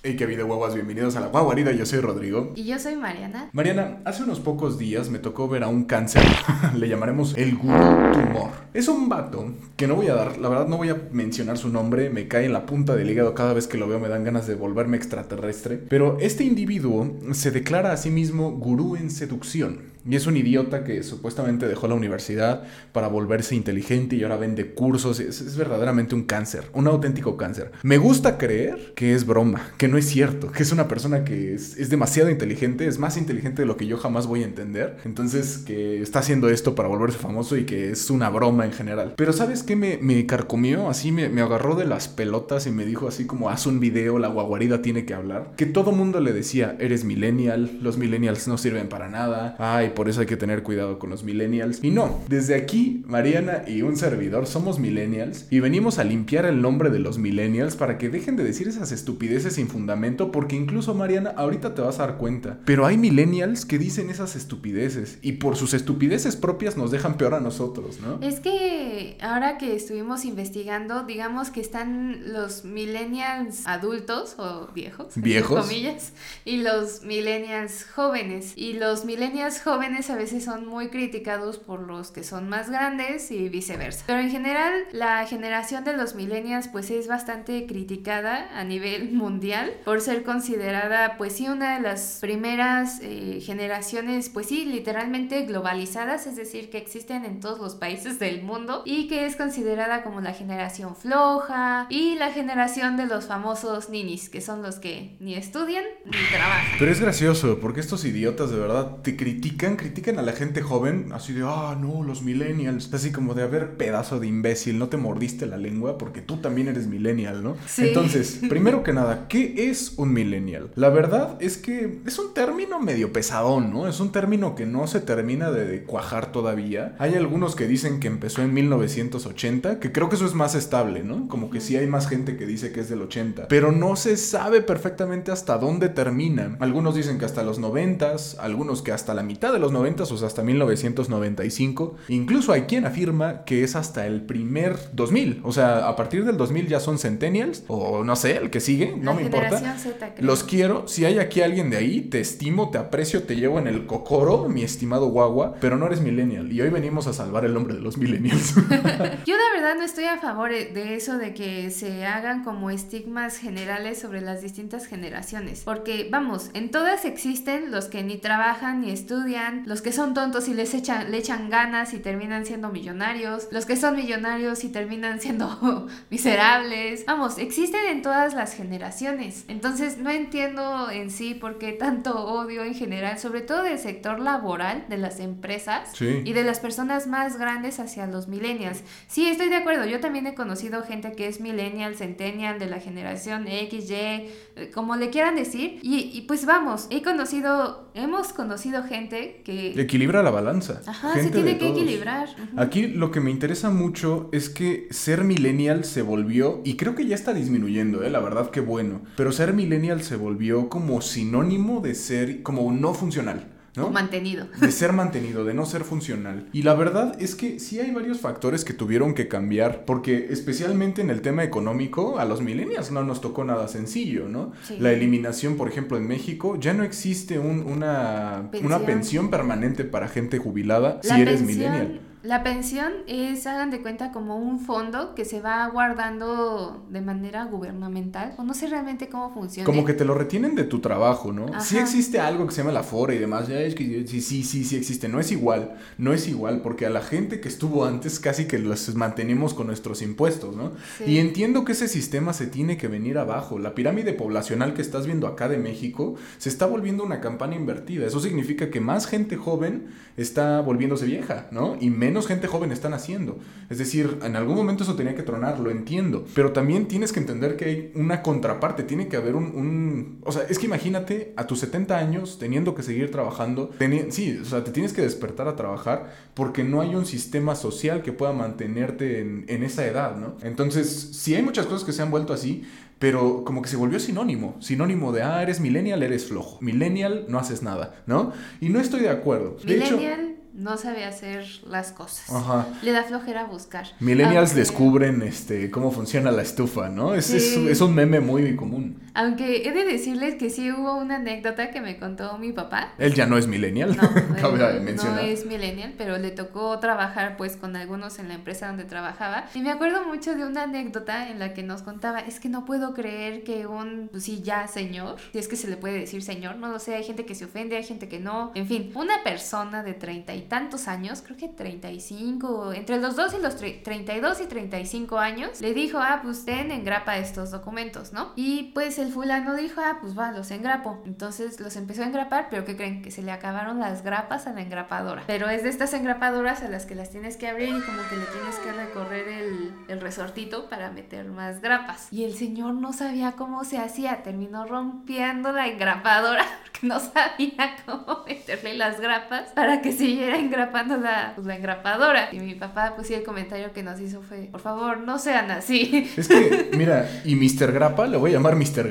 Hey, qué video guaguas, bienvenidos a la guaguarida, yo soy Rodrigo. Y yo soy Mariana. Mariana, hace unos pocos días me tocó ver a un cáncer, le llamaremos el gurú tumor. Es un vato que no voy a dar, la verdad no voy a mencionar su nombre, me cae en la punta del hígado cada vez que lo veo, me dan ganas de volverme extraterrestre. Pero este individuo se declara a sí mismo gurú en seducción. Y es un idiota que supuestamente dejó la universidad para volverse inteligente y ahora vende cursos. Es, verdaderamente un cáncer, un auténtico cáncer. Me gusta creer que es broma, que no es cierto, que es una persona que es, demasiado inteligente, es más inteligente de lo que yo jamás voy a entender. Entonces, que está haciendo esto para volverse famoso y que es una broma en general. Pero ¿sabes qué me, me carcomió? Así me, me agarró de las pelotas y me dijo así como, haz un video, la guaguarida tiene que hablar. Que todo mundo le decía, eres millennial, los millennials no sirven para nada. Ay, por eso hay que tener cuidado con los millennials. Y no, desde aquí, Mariana y un servidor somos millennials y venimos a limpiar el nombre de los millennials para que dejen de decir esas estupideces sin fundamento, porque incluso, Mariana, ahorita te vas a dar cuenta. Pero hay millennials que dicen esas estupideces y por sus estupideces propias nos dejan peor a nosotros, ¿no? Es que ahora que estuvimos investigando, digamos que están los millennials adultos o viejos, viejos, comillas, y los millennials jóvenes. Y los millennials jóvenes a veces son muy criticados por los que son más grandes y viceversa. Pero en general, la generación de los millennials pues es bastante criticada a nivel mundial por ser considerada pues sí una de las primeras eh, generaciones pues sí literalmente globalizadas, es decir, que existen en todos los países del mundo y que es considerada como la generación floja y la generación de los famosos ninis, que son los que ni estudian ni trabajan. Pero es gracioso porque estos idiotas de verdad te critican critican a la gente joven, así de, ah, no, los millennials. Así como de, a ver, pedazo de imbécil, no te mordiste la lengua porque tú también eres millennial, ¿no? Entonces, primero que nada, ¿qué es un millennial? La verdad es que es un término medio pesadón, ¿no? Es un término que no se termina de, cuajar todavía. Hay algunos que dicen que empezó en 1980, que creo que eso es más estable, ¿no? Como que sí hay más gente que dice que es del 80, pero no se sabe perfectamente hasta dónde termina. Algunos dicen que hasta los 90, algunos que hasta la mitad de los 90 o hasta 1995. Incluso hay quien afirma que es hasta el primer 2000. O sea, a partir del 2000 ya son centennials o no sé, el que sigue, no me importa. Los quiero. Si hay aquí alguien de ahí, te estimo, te aprecio, te llevo en el cocoro, mi estimado guagua, pero no eres millennial. Y hoy venimos a salvar el nombre de los millennials. Yo de verdad no estoy a favor de eso de que se hagan como estigmas generales sobre las distintas generaciones. Porque, vamos, en todas existen los que ni trabajan ni estudian, los que son tontos y les echan, le echan ganas y terminan siendo millonarios, los que son millonarios y terminan siendo miserables. Vamos, existen en todas las generaciones. Entonces no entiendo en sí por qué tanto odio en general, sobre todo del sector laboral de las empresas y de las personas más grandes hacia los millennials. Sí, estoy de acuerdo. Yo también he conocido gente que es millennial, centennial, de la generación X, Y, eh, como le quieran decir. Y, y pues vamos, he conocido, hemos conocido gente Equilibra la balanza. Ajá, se tiene que equilibrar. Aquí lo que me interesa mucho es que ser millennial se volvió, y creo que ya está disminuyendo, ¿eh? la verdad que bueno, pero ser millennial se volvió como sinónimo de ser como no funcional. ¿No? mantenido. De ser mantenido, de no ser funcional. Y la verdad es que sí hay varios factores que tuvieron que cambiar, porque especialmente en el tema económico, a los millennials no nos tocó nada sencillo, ¿no? La eliminación, por ejemplo, en México, ya no existe una, pensión. una pensión permanente para gente jubilada si eres millennial. La pensión es, hagan de cuenta, como un fondo que se va guardando de manera gubernamental. O no sé realmente cómo funciona. Como que te lo retienen de tu trabajo, ¿no? Sí existe algo que se llama la FORA y demás. Ya es que sí, sí, sí, sí existe. No es igual. No es igual porque a la gente que estuvo antes casi que los mantenemos con nuestros impuestos, ¿no? Y entiendo que ese sistema se tiene que venir abajo. La pirámide poblacional que estás viendo acá de México se está volviendo una campana invertida. Eso significa que más gente joven está volviéndose vieja, ¿no? Y menos gente joven están haciendo. Es decir, en algún momento eso tenía que tronar, lo entiendo. Pero también tienes que entender que hay una contraparte, tiene que haber un... O sea, es que imagínate a tus 70 años teniendo que seguir trabajando. sí, o sea, te tienes que despertar a trabajar porque no hay un sistema social que pueda mantenerte en, esa edad, ¿no? Entonces, sí hay muchas cosas que se han vuelto así, pero como que se volvió sinónimo, sinónimo de, ah, eres millennial, eres flojo, millennial, no haces nada, ¿no? Y no estoy de acuerdo. Millennial no sabe hacer las cosas. Ajá. Le da flojera buscar. Millennials Aunque- descubren este cómo funciona la estufa, ¿no? Es, es un meme muy común. Aunque he de decirles que sí hubo una anécdota que me contó mi papá. Él ya no es millennial, No, cabe él no mencionar. es millennial, pero le tocó trabajar pues con algunos en la empresa donde trabajaba. Y me acuerdo mucho de una anécdota en la que nos contaba, es que no puedo creer que un, pues sí, ya señor, si es que se le puede decir señor, no lo sé, hay gente que se ofende, hay gente que no. En fin, una persona de treinta y tantos años, creo que 35, entre los dos y los tre- 32 y 35 años, le dijo, ah, pues ten, engrapa estos documentos, ¿no? Y pues el fulano dijo, ah, pues va, los engrapo. Entonces los empezó a engrapar, pero ¿qué creen? Que se le acabaron las grapas a la engrapadora. Pero es de estas engrapadoras a las que las tienes que abrir y como que le tienes que recorrer el, el resortito para meter más grapas. Y el señor no sabía cómo se hacía, terminó rompiendo la engrapadora porque no sabía cómo meterle las grapas para que siguiera engrapando la, pues, la engrapadora. Y mi papá, pues sí, el comentario que nos hizo fue, por favor, no sean así. Es que, mira, y Mr. Grappa, le voy a llamar Mr.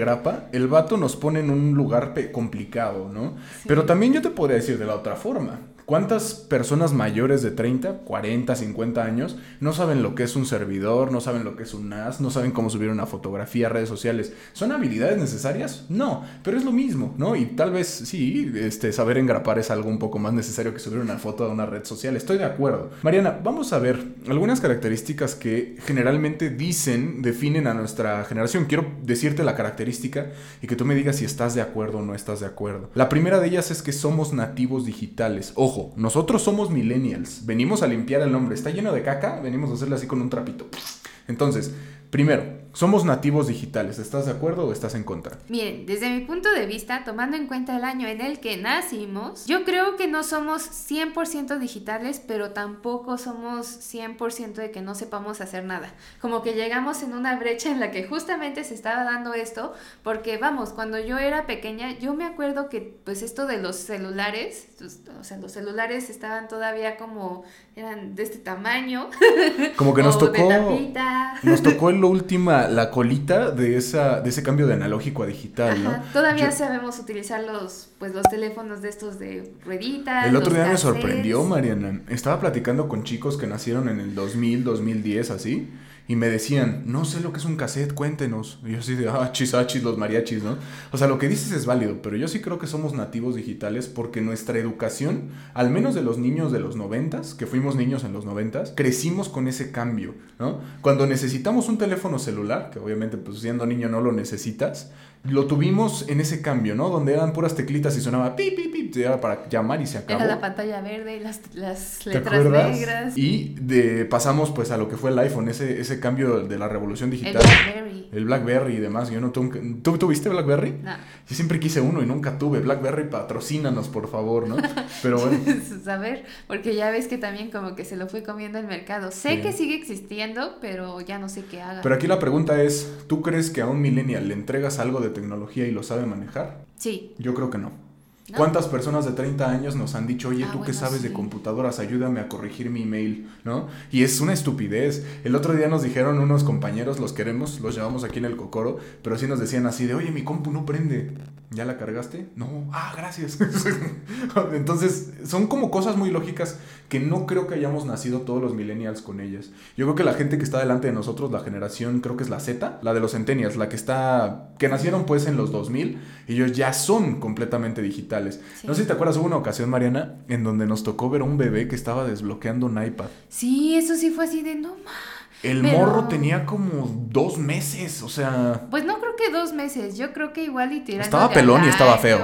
El vato nos pone en un lugar complicado, ¿no? Sí. Pero también yo te podría decir de la otra forma. ¿Cuántas personas mayores de 30, 40, 50 años no saben lo que es un servidor, no saben lo que es un NAS, no saben cómo subir una fotografía a redes sociales? ¿Son habilidades necesarias? No, pero es lo mismo, ¿no? Y tal vez sí, este, saber engrapar es algo un poco más necesario que subir una foto a una red social. Estoy de acuerdo. Mariana, vamos a ver algunas características que generalmente dicen, definen a nuestra generación. Quiero decirte la característica y que tú me digas si estás de acuerdo o no estás de acuerdo. La primera de ellas es que somos nativos digitales. Ojo, nosotros somos millennials. Venimos a limpiar el nombre. Está lleno de caca, venimos a hacerle así con un trapito. Entonces, primero, somos nativos digitales. ¿Estás de acuerdo o estás en contra? Miren, desde mi punto de vista, tomando en cuenta el año en el que nacimos, yo creo que no somos 100% digitales, pero tampoco somos 100% de que no sepamos hacer nada. Como que llegamos en una brecha en la que justamente se estaba dando esto, porque vamos, cuando yo era pequeña, yo me acuerdo que pues esto de los celulares, pues, o sea, los celulares estaban todavía como, eran de este tamaño. Como que nos tocó... Nos tocó en lo última la colita de esa de ese cambio de analógico a digital, Todavía Yo- sabemos utilizar los, pues, los teléfonos de estos de rueditas. El otro día me sorprendió, Mariana. Estaba platicando con chicos que nacieron en el 2000, 2010, así. Y me decían, no sé lo que es un cassette, cuéntenos. Y yo así de, ah, chis, ah, chis, los mariachis, ¿no? O sea, lo que dices es válido, pero yo sí creo que somos nativos digitales porque nuestra educación, al menos de los niños de los noventas, que fuimos niños en los noventas, crecimos con ese cambio, ¿no? Cuando necesitamos un teléfono celular, que obviamente pues siendo niño no lo necesitas, lo tuvimos en ese cambio, ¿no? Donde eran puras teclitas y sonaba pi, pi, pi, era para llamar y se acabó. Era la pantalla verde y las, las ¿Te letras acuerdas? negras. Y de, pasamos pues a lo que fue el iPhone, ese, ese cambio de la revolución El digital. Blackberry. El Blackberry y demás. Yo no tuve, ¿Tú tuviste Blackberry? No. Yo siempre quise uno y nunca tuve. Blackberry, patrocínanos, por favor, ¿no? Pero bueno. Saber, porque ya ves que también como que se lo fue comiendo el mercado. Sé Sí. que sigue existiendo, pero ya no sé qué haga. Pero aquí la pregunta es, ¿tú crees que a un millennial le entregas algo de tecnología y lo sabe manejar? Sí. Yo creo que no. ¿No? ¿Cuántas personas de 30 años nos han dicho, oye, Ah, tú bueno, sabes de computadoras, ayúdame a corregir mi email, ¿no? Y es una estupidez. El otro día nos dijeron unos compañeros, los queremos, los llevamos aquí en el Cocoro, pero sí nos decían así de, oye, mi compu no prende. ¿Ya la cargaste? No. Ah, gracias. Entonces, son como cosas muy lógicas que no creo que hayamos nacido todos los millennials con ellas. Yo creo que la gente que está delante de nosotros, la generación, creo que es la Z, la de los centennials, la que está, que nacieron pues en los 2000, ellos ya son completamente digitales. Sí. No sé si te acuerdas, hubo una ocasión, Mariana, en donde nos tocó ver a un bebé que estaba desbloqueando un iPad. Sí, eso sí fue así de no ma. El Pero- morro tenía como dos meses, o sea... Pues no creo que dos meses, yo creo que igual y tirando Estaba pelón y estaba feo.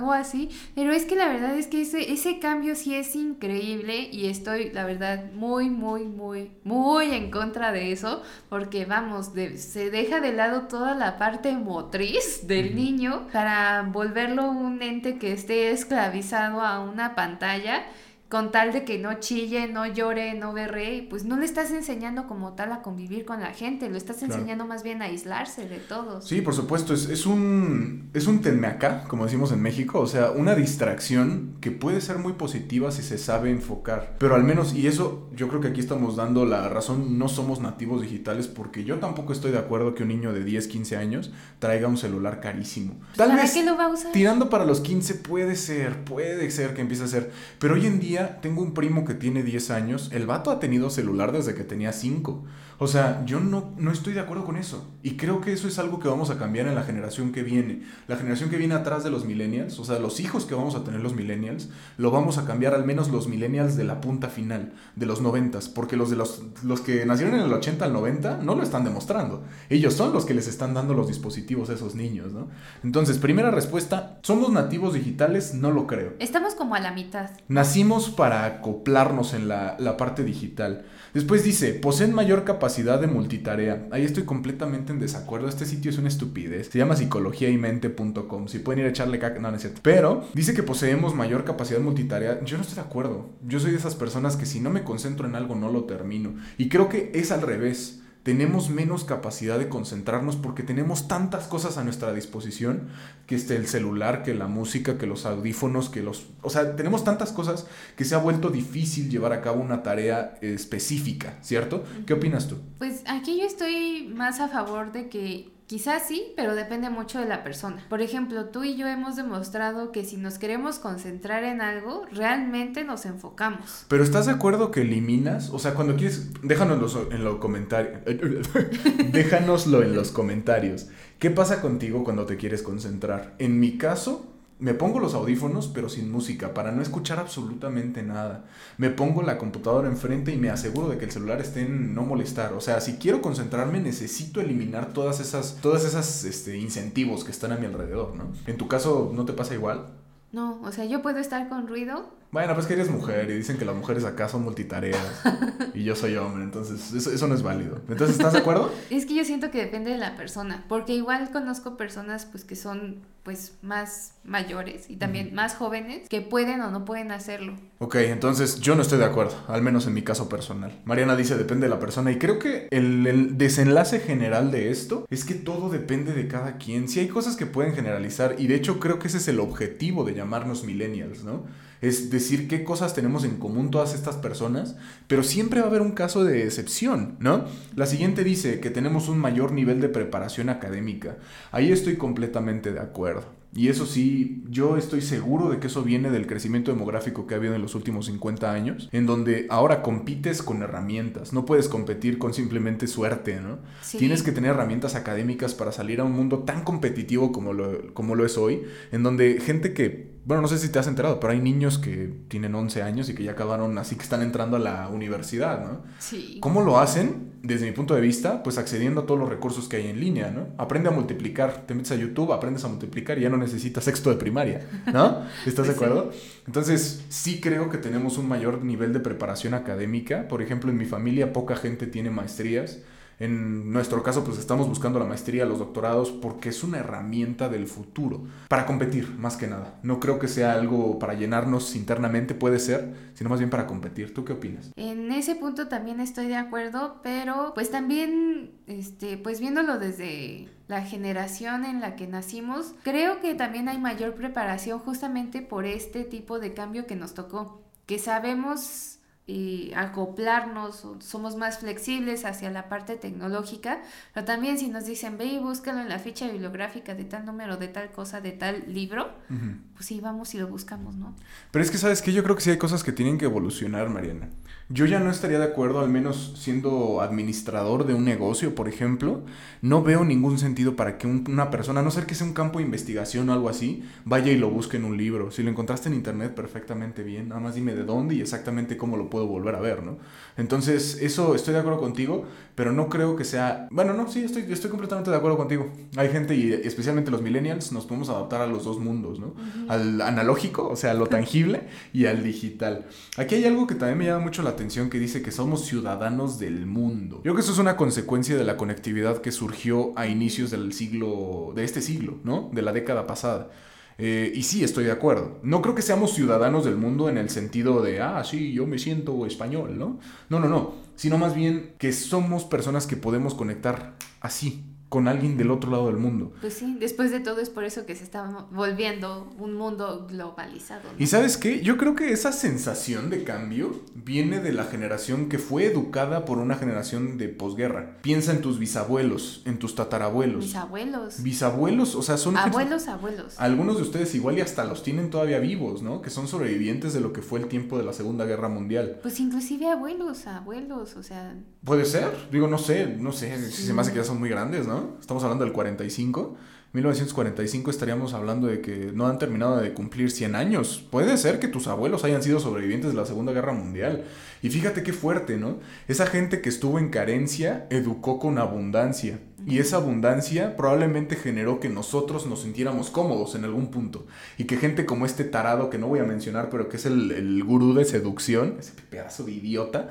Algo así, pero es que la verdad es que ese, ese cambio sí es increíble y estoy, la verdad, muy, muy, muy, muy en contra de eso, porque vamos, de- se deja de lado toda la parte motriz del niño para volverlo un ente que esté esclavizado a una pantalla con tal de que no chille, no llore, no berre, pues no le estás enseñando como tal a convivir con la gente, lo estás Claro. enseñando más bien a aislarse de todos. Sí, por supuesto, es, es un es un tenme acá, como decimos en México, o sea, una distracción que puede ser muy positiva si se sabe enfocar. Pero al menos, y eso yo creo que aquí estamos dando la razón, no somos nativos digitales, porque yo tampoco estoy de acuerdo que un niño de 10, 15 años traiga un celular carísimo. Tal ¿Para vez qué lo va a usar? tirando para los 15 puede ser, puede ser que empiece a ser, pero hoy en día tengo un primo que tiene 10 años, el vato ha tenido celular desde que tenía 5. O sea, yo no, no estoy de acuerdo con eso. Y creo que eso es algo que vamos a cambiar en la generación que viene. La generación que viene atrás de los millennials, o sea, los hijos que vamos a tener los millennials, lo vamos a cambiar al menos los millennials de la punta final, de los 90, porque los de los, los que nacieron en el 80 al 90 no lo están demostrando. Ellos son los que les están dando los dispositivos a esos niños, ¿no? Entonces, primera respuesta, ¿somos nativos digitales? No lo creo. Estamos como a la mitad. Nacimos para acoplarnos en la, la parte digital. Después dice, poseen mayor capacidad de multitarea. Ahí estoy completamente en desacuerdo. Este sitio es una estupidez. Se llama psicologiaymente.com. Si pueden ir a echarle caca, no, no es cierto. Pero dice que poseemos mayor capacidad multitarea. Yo no estoy de acuerdo. Yo soy de esas personas que si no me concentro en algo no lo termino. Y creo que es al revés tenemos menos capacidad de concentrarnos porque tenemos tantas cosas a nuestra disposición, que este, el celular, que la música, que los audífonos, que los... O sea, tenemos tantas cosas que se ha vuelto difícil llevar a cabo una tarea específica, ¿cierto? ¿Qué opinas tú? Pues aquí yo estoy más a favor de que Quizás sí, pero depende mucho de la persona. Por ejemplo, tú y yo hemos demostrado que si nos queremos concentrar en algo, realmente nos enfocamos. Pero ¿estás de acuerdo que eliminas? O sea, cuando quieres, déjanoslo en los comentarios. déjanoslo en los comentarios. ¿Qué pasa contigo cuando te quieres concentrar? En mi caso, me pongo los audífonos pero sin música para no escuchar absolutamente nada. Me pongo la computadora enfrente y me aseguro de que el celular esté en no molestar. O sea, si quiero concentrarme necesito eliminar todas esas, todas esas este, incentivos que están a mi alrededor, ¿no? ¿En tu caso no te pasa igual? No, o sea, yo puedo estar con ruido. Bueno, pues que eres mujer y dicen que las mujeres acá son multitareas y yo soy hombre, entonces eso, eso no es válido. Entonces, ¿estás de acuerdo? es que yo siento que depende de la persona, porque igual conozco personas pues que son pues más mayores y también más jóvenes que pueden o no pueden hacerlo. Ok, entonces yo no estoy de acuerdo, al menos en mi caso personal. Mariana dice depende de la persona y creo que el, el, desenlace general de esto es que todo depende de cada quien. Si hay cosas que pueden generalizar y de hecho creo que ese es el objetivo de llamarnos millennials, ¿no? Es decir qué cosas tenemos en común todas estas personas, pero siempre va a haber un caso de excepción, ¿no? La siguiente dice que tenemos un mayor nivel de preparación académica. Ahí estoy completamente de acuerdo. Y eso sí, yo estoy seguro de que eso viene del crecimiento demográfico que ha habido en los últimos 50 años, en donde ahora compites con herramientas, no puedes competir con simplemente suerte, ¿no? Sí. Tienes que tener herramientas académicas para salir a un mundo tan competitivo como lo, como lo es hoy, en donde gente que bueno, no sé si te has enterado, pero hay niños que tienen 11 años y que ya acabaron, así que están entrando a la universidad, ¿no? Sí. ¿Cómo lo hacen? Desde mi punto de vista, pues accediendo a todos los recursos que hay en línea, ¿no? Aprende a multiplicar, te metes a YouTube, aprendes a multiplicar y ya no necesitas sexto de primaria, ¿no? ¿Estás de acuerdo? Entonces, sí creo que tenemos un mayor nivel de preparación académica. Por ejemplo, en mi familia poca gente tiene maestrías. En nuestro caso, pues estamos buscando la maestría, los doctorados, porque es una herramienta del futuro, para competir, más que nada. No creo que sea algo para llenarnos internamente, puede ser, sino más bien para competir. ¿Tú qué opinas? En ese punto también estoy de acuerdo, pero pues también, este, pues viéndolo desde la generación en la que nacimos, creo que también hay mayor preparación justamente por este tipo de cambio que nos tocó, que sabemos y acoplarnos, somos más flexibles hacia la parte tecnológica, pero también si nos dicen, ve y búscalo en la ficha bibliográfica de tal número, de tal cosa, de tal libro, uh -huh. pues sí, vamos y lo buscamos, ¿no? Pero es que, ¿sabes que Yo creo que sí hay cosas que tienen que evolucionar, Mariana. Yo ya no estaría de acuerdo, al menos siendo administrador de un negocio, por ejemplo, no veo ningún sentido para que un, una persona, a no ser que sea un campo de investigación o algo así, vaya y lo busque en un libro. Si lo encontraste en internet, perfectamente bien, nada más dime de dónde y exactamente cómo lo puedo volver a ver, ¿no? Entonces, eso estoy de acuerdo contigo, pero no creo que sea... Bueno, no, sí, estoy, estoy completamente de acuerdo contigo. Hay gente, y especialmente los millennials, nos podemos adaptar a los dos mundos, ¿no? Uh -huh. Al analógico, o sea, a lo tangible, y al digital. Aquí hay algo que también me llama mucho la atención que dice que somos ciudadanos del mundo. Yo creo que eso es una consecuencia de la conectividad que surgió a inicios del siglo, de este siglo, ¿no? De la década pasada. Eh, y sí, estoy de acuerdo. No creo que seamos ciudadanos del mundo en el sentido de, ah, sí, yo me siento español, ¿no? No, no, no. Sino más bien que somos personas que podemos conectar así, con alguien del otro lado del mundo. Pues sí, después de todo es por eso que se está volviendo un mundo globalizado. Y sabes qué, yo creo que esa sensación de cambio viene de la generación que fue educada por una generación de posguerra. Piensa en tus bisabuelos, en tus tatarabuelos. Bisabuelos. Bisabuelos, o sea, son... Abuelos, abuelos. Algunos de ustedes igual y hasta los tienen todavía vivos, ¿no? Que son sobrevivientes de lo que fue el tiempo de la Segunda Guerra Mundial. Pues inclusive abuelos, abuelos, o sea... Puede ser, digo, no sé, no sé, si se me hace que ya son muy grandes, ¿no? Estamos hablando del 45. 1945 estaríamos hablando de que no han terminado de cumplir 100 años. Puede ser que tus abuelos hayan sido sobrevivientes de la Segunda Guerra Mundial. Y fíjate qué fuerte, ¿no? Esa gente que estuvo en carencia educó con abundancia. Y esa abundancia probablemente generó que nosotros nos sintiéramos cómodos en algún punto. Y que gente como este tarado, que no voy a mencionar, pero que es el, el gurú de seducción, ese pedazo de idiota,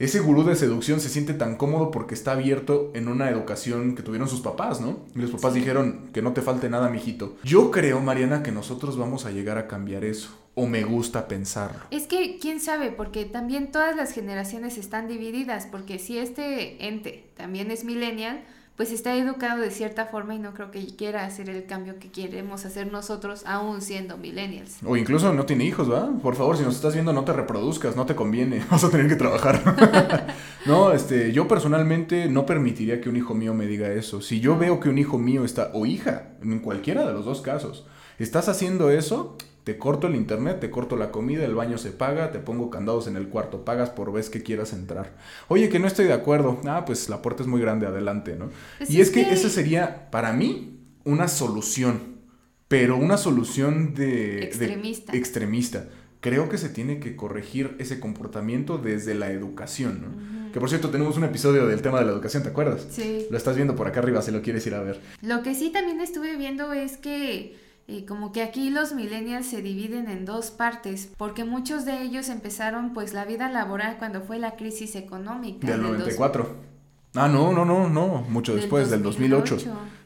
ese gurú de seducción se siente tan cómodo porque está abierto en una educación que tuvieron sus papás, ¿no? Y los papás dijeron que no te falte nada, mijito. Yo creo, Mariana, que nosotros vamos a llegar a cambiar eso. O me gusta pensarlo. Es que, quién sabe, porque también todas las generaciones están divididas, porque si este ente también es millennial, pues está educado de cierta forma y no creo que quiera hacer el cambio que queremos hacer nosotros aún siendo millennials. O incluso no tiene hijos, ¿va? Por favor, si nos estás viendo, no te reproduzcas, no te conviene, vas a tener que trabajar. no, este, yo personalmente no permitiría que un hijo mío me diga eso. Si yo veo que un hijo mío está, o hija, en cualquiera de los dos casos, estás haciendo eso, te corto el internet, te corto la comida, el baño se paga, te pongo candados en el cuarto, pagas por vez que quieras entrar. Oye, que no estoy de acuerdo. Ah, pues la puerta es muy grande, adelante, ¿no? Pues y es, que, esa sería, para mí, una solución. Pero una solución de... Extremista. extremista. Creo que se tiene que corregir ese comportamiento desde la educación, ¿no? Que por cierto, tenemos un episodio del tema de la educación, ¿te acuerdas? Sí. Lo estás viendo por acá arriba si lo quieres ir a ver. Lo que sí también estuve viendo es que y como que aquí los millennials se dividen en dos partes, porque muchos de ellos empezaron pues la vida laboral cuando fue la crisis económica. Del 94. Ah, no, no, no, no, mucho después, del 2008.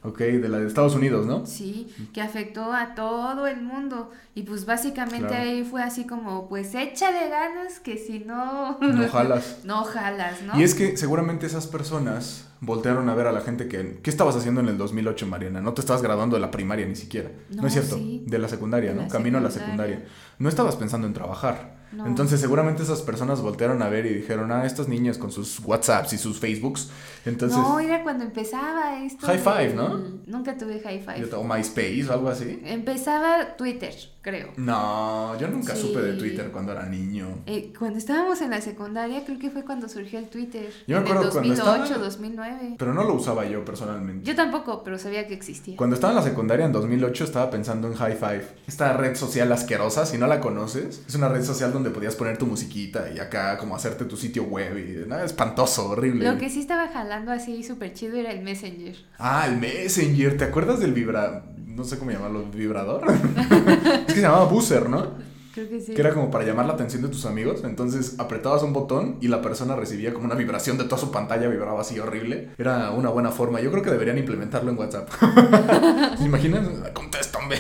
Ok, de la de Estados Unidos, ¿no? Sí, que afectó a todo el mundo. Y pues básicamente ahí fue así como, pues échale ganas que si no... No jalas. no jalas, ¿no? Y es que seguramente esas personas voltearon a ver a la gente que... ¿Qué estabas haciendo en el 2008, Mariana? No te estabas graduando de la primaria ni siquiera. No, es cierto. De la secundaria, ¿no? Camino a la secundaria. No estabas pensando en trabajar. Entonces seguramente esas personas voltearon a ver y dijeron, ah, estos niños con sus WhatsApps y sus Facebooks. Entonces... No, era cuando empezaba esto. High Five, ¿no? Nunca tuve High Five. O MySpace o algo así. Empezaba Twitter creo. No, yo nunca supe de Twitter cuando era niño. Eh, cuando estábamos en la secundaria, creo que fue cuando surgió el Twitter. Yo me acuerdo en 2008, 2009. Pero no lo usaba yo personalmente. Yo tampoco, pero sabía que existía. Cuando estaba en la secundaria en 2008 estaba pensando en High Five. Esta red social asquerosa, si no la conoces, es una red social donde podías poner tu musiquita y acá como hacerte tu sitio web y nada, espantoso, horrible. Lo que sí estaba jalando así súper chido era el Messenger. Ah, el Messenger, ¿te acuerdas del vibra no sé cómo llamarlo, vibrador. es que se llamaba buzzer, ¿no? Creo que sí. Que era como para llamar la atención de tus amigos. Entonces apretabas un botón y la persona recibía como una vibración de toda su pantalla, vibraba así horrible. Era una buena forma. Yo creo que deberían implementarlo en WhatsApp. ¿Se imaginan? Contéstame.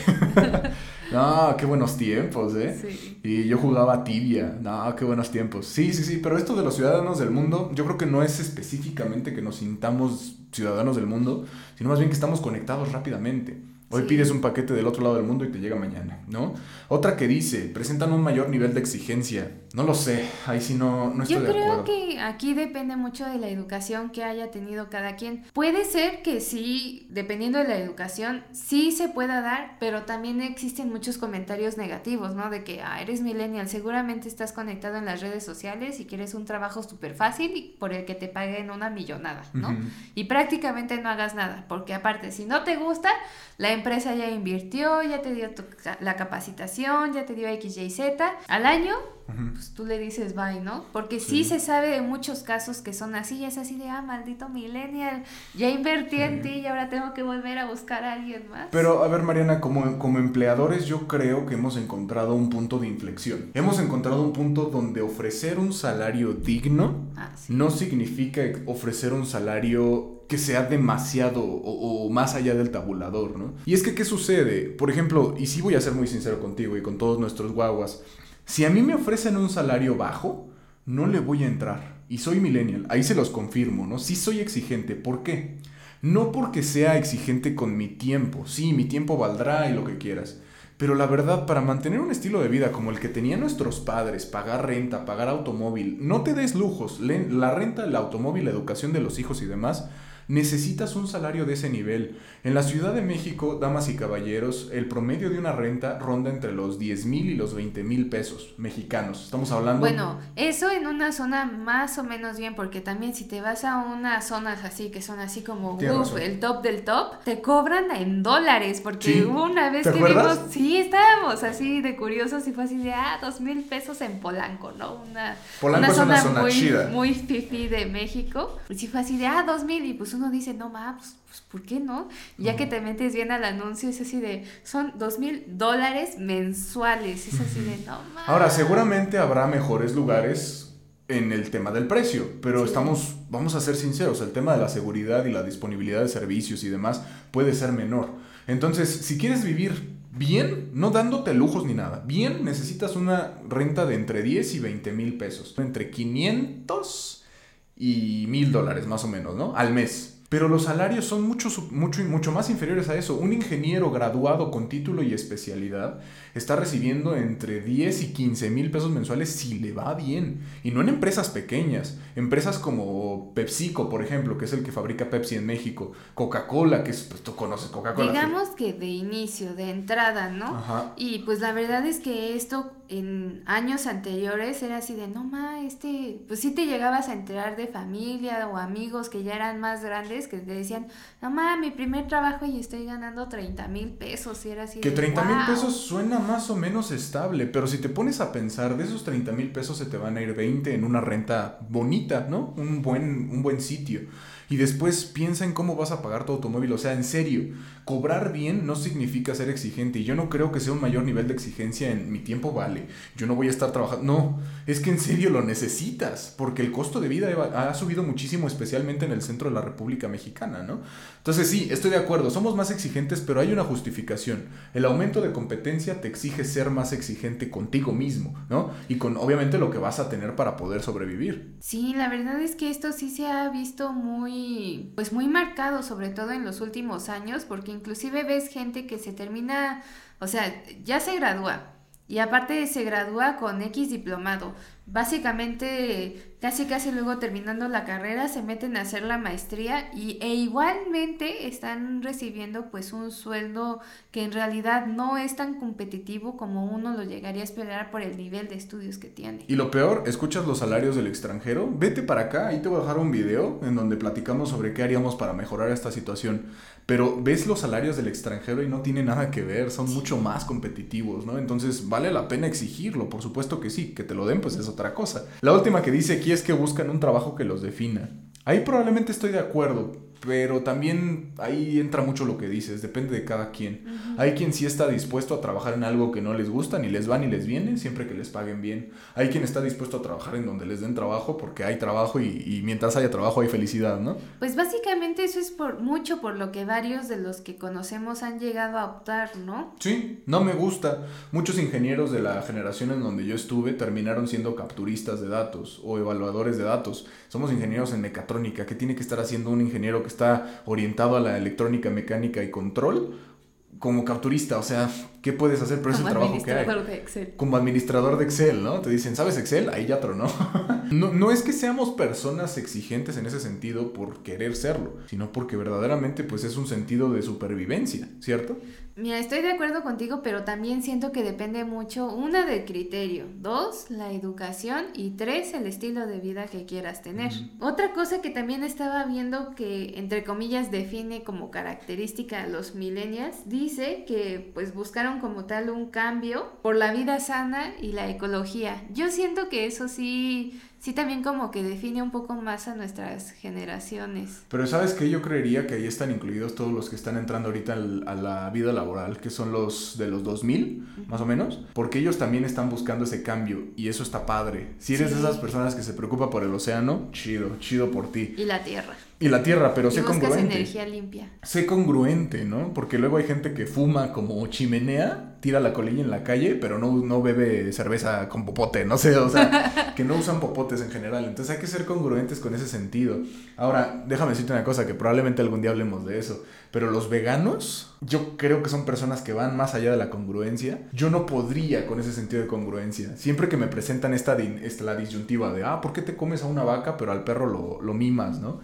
no, qué buenos tiempos, ¿eh? Sí. Y yo jugaba tibia. No, qué buenos tiempos. Sí, sí, sí. Pero esto de los ciudadanos del mundo, yo creo que no es específicamente que nos sintamos ciudadanos del mundo, sino más bien que estamos conectados rápidamente. Hoy pides un paquete del otro lado del mundo y te llega mañana, ¿no? Otra que dice, presentan un mayor nivel de exigencia. No lo sé, ahí sí no, no estoy Yo de acuerdo. Yo creo que aquí depende mucho de la educación que haya tenido cada quien. Puede ser que sí, dependiendo de la educación, sí se pueda dar, pero también existen muchos comentarios negativos, ¿no? De que, ah, eres millennial, seguramente estás conectado en las redes sociales y quieres un trabajo súper fácil y por el que te paguen una millonada, ¿no? Y prácticamente no hagas nada, porque aparte, si no te gusta, la empresa ya invirtió, ya te dio la capacitación, ya te dio X, Y, Z. Al año pues tú le dices bye, ¿no? Porque sí. se sabe de muchos casos que son así, es así de, ah, maldito millennial, ya invertí en ti y ahora tengo que volver a buscar a alguien más. Pero, a ver, Mariana, como, como empleadores yo creo que hemos encontrado un punto de inflexión. Hemos encontrado un punto donde ofrecer un salario digno ah, no significa ofrecer un salario que sea demasiado o, o, más allá del tabulador, ¿no? Y es que, ¿qué sucede? Por ejemplo, y sí voy a ser muy sincero contigo y con todos nuestros guaguas, si a mí me ofrecen un salario bajo, no le voy a entrar. Y soy millennial, ahí se los confirmo, ¿no? Sí soy exigente. ¿Por qué? No porque sea exigente con mi tiempo, sí, mi tiempo valdrá y lo que quieras. Pero la verdad, para mantener un estilo de vida como el que tenían nuestros padres, pagar renta, pagar automóvil, no te des lujos, la renta, el automóvil, la educación de los hijos y demás, necesitas un salario de ese nivel. En la Ciudad de México, damas y caballeros, el promedio de una renta ronda entre los 10 mil y los 20 mil pesos mexicanos. Estamos hablando... Bueno, eso en una zona más o menos bien, porque también si te vas a unas zonas así, que son así como el top del top, te cobran en dólares, porque una vez que vimos, sí, estábamos así de curiosos y fue así de, ah, dos mil pesos en Polanco, ¿no? Una, Polanco una zona, una muy, chida. muy fifi de México. Y sí fue así de, ah, dos mil, y pues uno dice, no más, pues, pues, ¿por qué no? ya que te metes bien al anuncio, es así de, son dos mil dólares mensuales, es así de, no más. Ahora, seguramente habrá mejores lugares en el tema del precio, pero estamos, vamos a ser sinceros, el tema de la seguridad y la disponibilidad de servicios y demás puede ser menor. Entonces, si quieres vivir bien, no dándote lujos ni nada, bien necesitas una renta de entre 10 y 20 mil pesos, entre 500 y mil dólares más o menos, ¿no? Al mes. Pero los salarios son mucho, mucho, mucho más inferiores a eso. Un ingeniero graduado con título y especialidad está recibiendo entre 10 y 15 mil pesos mensuales si le va bien. Y no en empresas pequeñas. Empresas como PepsiCo, por ejemplo, que es el que fabrica Pepsi en México. Coca-Cola, que es, pues tú conoces Coca-Cola. Digamos que de inicio, de entrada, ¿no? Ajá. Y pues la verdad es que esto en años anteriores era así de, no ma, este, pues sí te llegabas a enterar de familia o amigos que ya eran más grandes que te decían, no ma, mi primer trabajo y estoy ganando 30 mil pesos y era así. Que 30 mil pesos suena más o menos estable, pero si te pones a pensar, de esos 30 mil pesos se te van a ir 20 en una renta bonita, ¿no? Un buen, un buen sitio y después piensa en cómo vas a pagar tu automóvil. O sea, en serio, cobrar bien no significa ser exigente. Y yo no creo que sea un mayor nivel de exigencia en mi tiempo vale. Yo no voy a estar trabajando. No, es que en serio lo necesitas. Porque el costo de vida ha subido muchísimo, especialmente en el centro de la República Mexicana, ¿no? Entonces sí, estoy de acuerdo. Somos más exigentes, pero hay una justificación. El aumento de competencia te exige ser más exigente contigo mismo, ¿no? Y con obviamente lo que vas a tener para poder sobrevivir. Sí, la verdad es que esto sí se ha visto muy pues muy marcado, sobre todo en los últimos años, porque inclusive ves gente que se termina, o sea, ya se gradúa y aparte se gradúa con X diplomado. Básicamente casi casi luego terminando la carrera se meten a hacer la maestría y, e igualmente están recibiendo pues un sueldo que en realidad no es tan competitivo como uno lo llegaría a esperar por el nivel de estudios que tiene. Y lo peor, escuchas los salarios del extranjero, vete para acá, ahí te voy a dejar un video en donde platicamos sobre qué haríamos para mejorar esta situación. Pero ves los salarios del extranjero y no tiene nada que ver, son mucho más competitivos, ¿no? Entonces vale la pena exigirlo, por supuesto que sí, que te lo den pues es otra cosa. La última que dice aquí es que buscan un trabajo que los defina. Ahí probablemente estoy de acuerdo, pero también ahí entra mucho lo que dices, depende de cada quien. Hay quien sí está dispuesto a trabajar en algo que no les gusta, ni les va ni les viene, siempre que les paguen bien. Hay quien está dispuesto a trabajar en donde les den trabajo porque hay trabajo y, mientras haya trabajo hay felicidad, ¿no? Pues básicamente eso es por mucho por lo que varios de los que conocemos han llegado a optar, ¿no? Sí, no me gusta. Muchos ingenieros de la generación en donde yo estuve terminaron siendo capturistas de datos o evaluadores de datos. Somos ingenieros en mecatrónica. ¿Qué tiene que estar haciendo un ingeniero que está orientado a la electrónica, mecánica y control como capturista, o sea, ¿qué puedes hacer? Pero es el trabajo que hay. De Excel. Como administrador de Excel, ¿no? Te dicen, ¿sabes Excel? Ahí ya tronó. no, no es que seamos personas exigentes en ese sentido por querer serlo, sino porque verdaderamente pues es un sentido de supervivencia, ¿cierto? Mira, estoy de acuerdo contigo, pero también siento que depende mucho, una, del criterio, dos, la educación y tres, el estilo de vida que quieras tener. Otra cosa que también estaba viendo que, entre comillas, define como característica a los millennials, dice que pues buscaron como tal un cambio por la vida sana y la ecología. Yo siento que eso sí sí también como que define un poco más a nuestras generaciones. Pero sabes que yo creería que ahí están incluidos todos los que están entrando ahorita a la vida laboral, que son los de los 2000, más o menos, porque ellos también están buscando ese cambio y eso está padre. Si eres de esas personas que se preocupa por el océano, chido, chido por ti. Y la tierra. Y la tierra, pero sé congruente. energía limpia. Sé congruente, ¿no? Porque luego hay gente que fuma como chimenea, tira la colilla en la calle, pero no, no bebe cerveza con popote, no sé, o sea, que no usan popote deportes en general. Entonces hay que ser congruentes con ese sentido. Ahora, déjame decirte una cosa, que probablemente algún día hablemos de eso. Pero los veganos, yo creo que son personas que van más allá de la congruencia. Yo no podría con ese sentido de congruencia. Siempre que me presentan esta, esta la disyuntiva de, ah, ¿por qué te comes a una vaca pero al perro lo, lo mimas, no?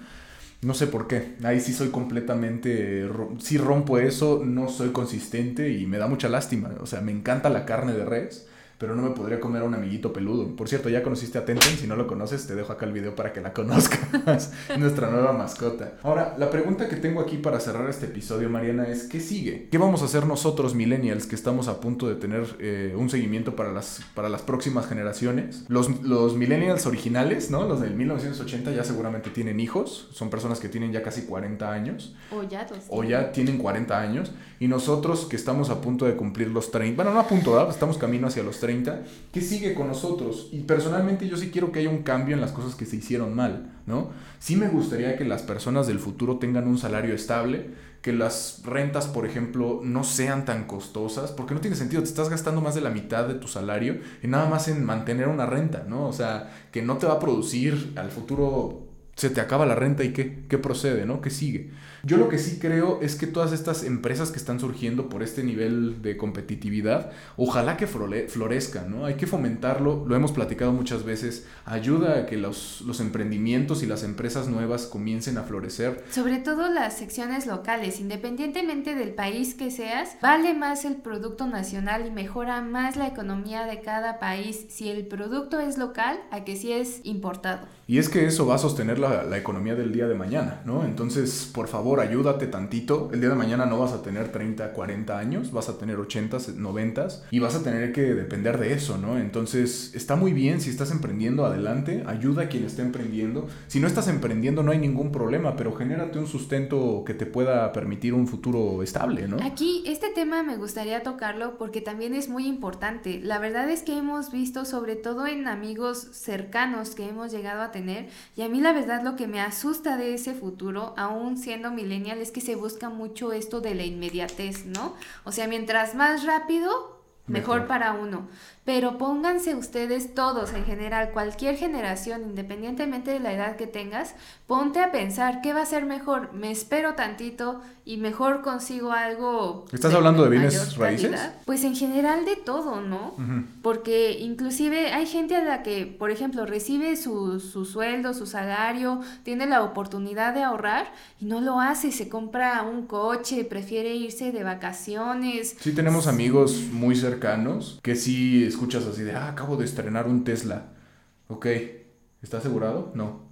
No sé por qué. Ahí sí soy completamente. Sí rompo eso, no soy consistente y me da mucha lástima. O sea, me encanta la carne de res pero no me podría comer a un amiguito peludo. Por cierto, ya conociste a Tenten, si no lo conoces, te dejo acá el video para que la conozcas. Nuestra nueva mascota. Ahora, la pregunta que tengo aquí para cerrar este episodio, Mariana, es ¿qué sigue? ¿Qué vamos a hacer nosotros, millennials, que estamos a punto de tener eh, un seguimiento para las, para las próximas generaciones? Los, los millennials originales, ¿no? Los del 1980 ya seguramente tienen hijos, son personas que tienen ya casi 40 años. O ya dos. O ya tienen 40 años. Y nosotros que estamos a punto de cumplir los 30, bueno, no a punto, ¿verdad? estamos camino hacia los 30 ¿qué sigue con nosotros? Y personalmente yo sí quiero que haya un cambio en las cosas que se hicieron mal, ¿no? Sí me gustaría que las personas del futuro tengan un salario estable, que las rentas, por ejemplo, no sean tan costosas, porque no tiene sentido, te estás gastando más de la mitad de tu salario y nada más en mantener una renta, ¿no? O sea, que no te va a producir al futuro, se te acaba la renta y qué, qué procede, ¿no? ¿Qué sigue? Yo lo que sí creo es que todas estas empresas que están surgiendo por este nivel de competitividad, ojalá que florezcan, ¿no? Hay que fomentarlo, lo hemos platicado muchas veces, ayuda a que los, los emprendimientos y las empresas nuevas comiencen a florecer. Sobre todo las secciones locales, independientemente del país que seas, vale más el producto nacional y mejora más la economía de cada país si el producto es local a que si es importado. Y es que eso va a sostener la, la economía del día de mañana, ¿no? Entonces, por favor, ayúdate tantito. El día de mañana no vas a tener 30, 40 años, vas a tener 80, 90 y vas a tener que depender de eso, ¿no? Entonces, está muy bien si estás emprendiendo, adelante, ayuda a quien está emprendiendo. Si no estás emprendiendo, no hay ningún problema, pero genérate un sustento que te pueda permitir un futuro estable, ¿no? Aquí, este tema me gustaría tocarlo porque también es muy importante. La verdad es que hemos visto, sobre todo en amigos cercanos que hemos llegado a tener, y a mí la verdad lo que me asusta de ese futuro, aún siendo millennial es que se busca mucho esto de la inmediatez, ¿no? O sea, mientras más rápido, mejor, para uno. Pero pónganse ustedes todos en general, cualquier generación, independientemente de la edad que tengas, ponte a pensar qué va a ser mejor. Me espero tantito y mejor consigo algo. ¿Estás hablando de bienes raíces? Pues en general de todo, ¿no? Porque inclusive hay gente a la que, por ejemplo, recibe su, su sueldo, su salario, tiene la oportunidad de ahorrar y no lo hace, se compra un coche, prefiere irse de vacaciones. Sí tenemos amigos muy cercanos que sí escuchas así de, ah, acabo de estrenar un Tesla. Ok, ¿está asegurado? No.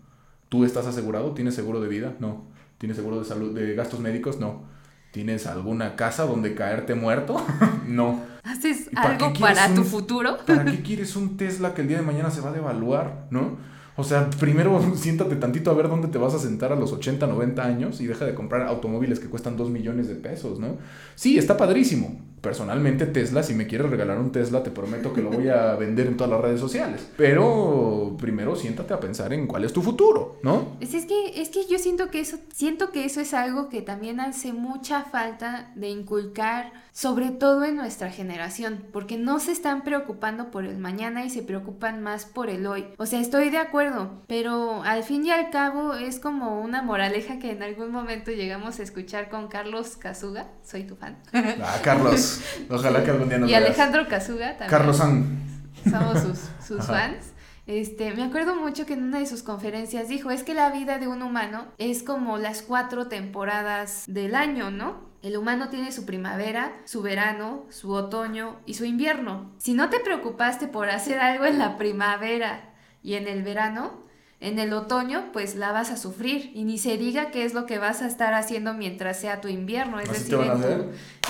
¿Tú estás asegurado? ¿Tienes seguro de vida? No. ¿Tienes seguro de salud, de gastos médicos? No. ¿Tienes alguna casa donde caerte muerto? no. ¿Haces algo para tu futuro? ¿Para qué quieres un Tesla que el día de mañana se va a devaluar? ¿No? O sea, primero siéntate tantito a ver dónde te vas a sentar a los 80, 90 años y deja de comprar automóviles que cuestan 2 millones de pesos, ¿no? Sí, está padrísimo personalmente Tesla, si me quieres regalar un Tesla, te prometo que lo voy a vender en todas las redes sociales. Pero primero siéntate a pensar en cuál es tu futuro, ¿no? Es, es, que, es que yo siento que eso, siento que eso es algo que también hace mucha falta de inculcar, sobre todo en nuestra generación, porque no se están preocupando por el mañana y se preocupan más por el hoy. O sea, estoy de acuerdo, pero al fin y al cabo es como una moraleja que en algún momento llegamos a escuchar con Carlos Casuga, soy tu fan. Ah, Carlos. Ojalá que algún día nos Y Alejandro Casuga también. Carlos San. Somos sus, fans. Este, me acuerdo mucho que en una de sus conferencias dijo, es que la vida de un humano es como las cuatro temporadas del año, ¿no? El humano tiene su primavera, su verano, su otoño y su invierno. Si no te preocupaste por hacer algo en la primavera y en el verano, en el otoño pues la vas a sufrir y ni se diga qué es lo que vas a estar haciendo mientras sea tu invierno, es decir, en tu,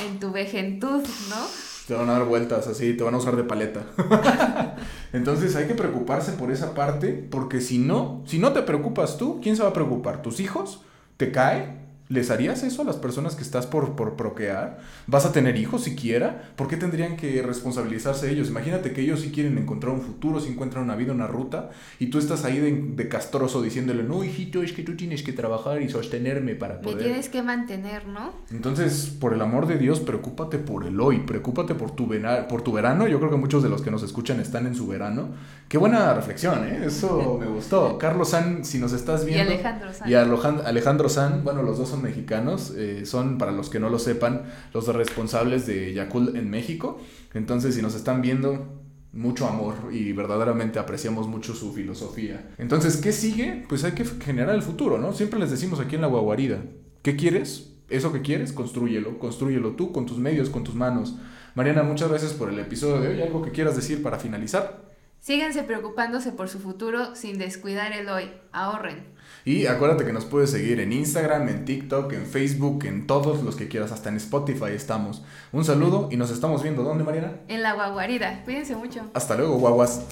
en tu vejentud, ¿no? Te van a dar vueltas así, te van a usar de paleta. Entonces hay que preocuparse por esa parte, porque si no, si no te preocupas tú, ¿quién se va a preocupar? ¿Tus hijos? ¿Te cae? ¿Les harías eso a las personas que estás por, por procrear? ¿Vas a tener hijos siquiera? ¿Por qué tendrían que responsabilizarse ellos? Imagínate que ellos sí quieren encontrar un futuro, si encuentran una vida, una ruta, y tú estás ahí de, castroso diciéndole, no, hijito, es que tú tienes que trabajar y sostenerme para poder... Me tienes que mantener, ¿no? Entonces, por el amor de Dios, preocúpate por el hoy, preocúpate por tu, por tu verano. Yo creo que muchos de los que nos escuchan están en su verano. Qué buena reflexión, ¿eh? Eso me gustó. Carlos San, si nos estás viendo... Y Alejandro San. Y Alejandro San, bueno, los dos mexicanos, eh, son, para los que no lo sepan, los responsables de Yakult en México. Entonces, si nos están viendo, mucho amor y verdaderamente apreciamos mucho su filosofía. Entonces, ¿qué sigue? Pues hay que generar el futuro, ¿no? Siempre les decimos aquí en la guaguarida, ¿qué quieres? Eso que quieres, construyelo, construyelo tú con tus medios, con tus manos. Mariana, muchas gracias por el episodio de hoy. ¿Algo que quieras decir para finalizar? Síganse preocupándose por su futuro sin descuidar el hoy. Ahorren. Y acuérdate que nos puedes seguir en Instagram, en TikTok, en Facebook, en todos los que quieras, hasta en Spotify estamos. Un saludo y nos estamos viendo. ¿Dónde, Mariana? En la guaguarida. Cuídense mucho. Hasta luego, guaguas.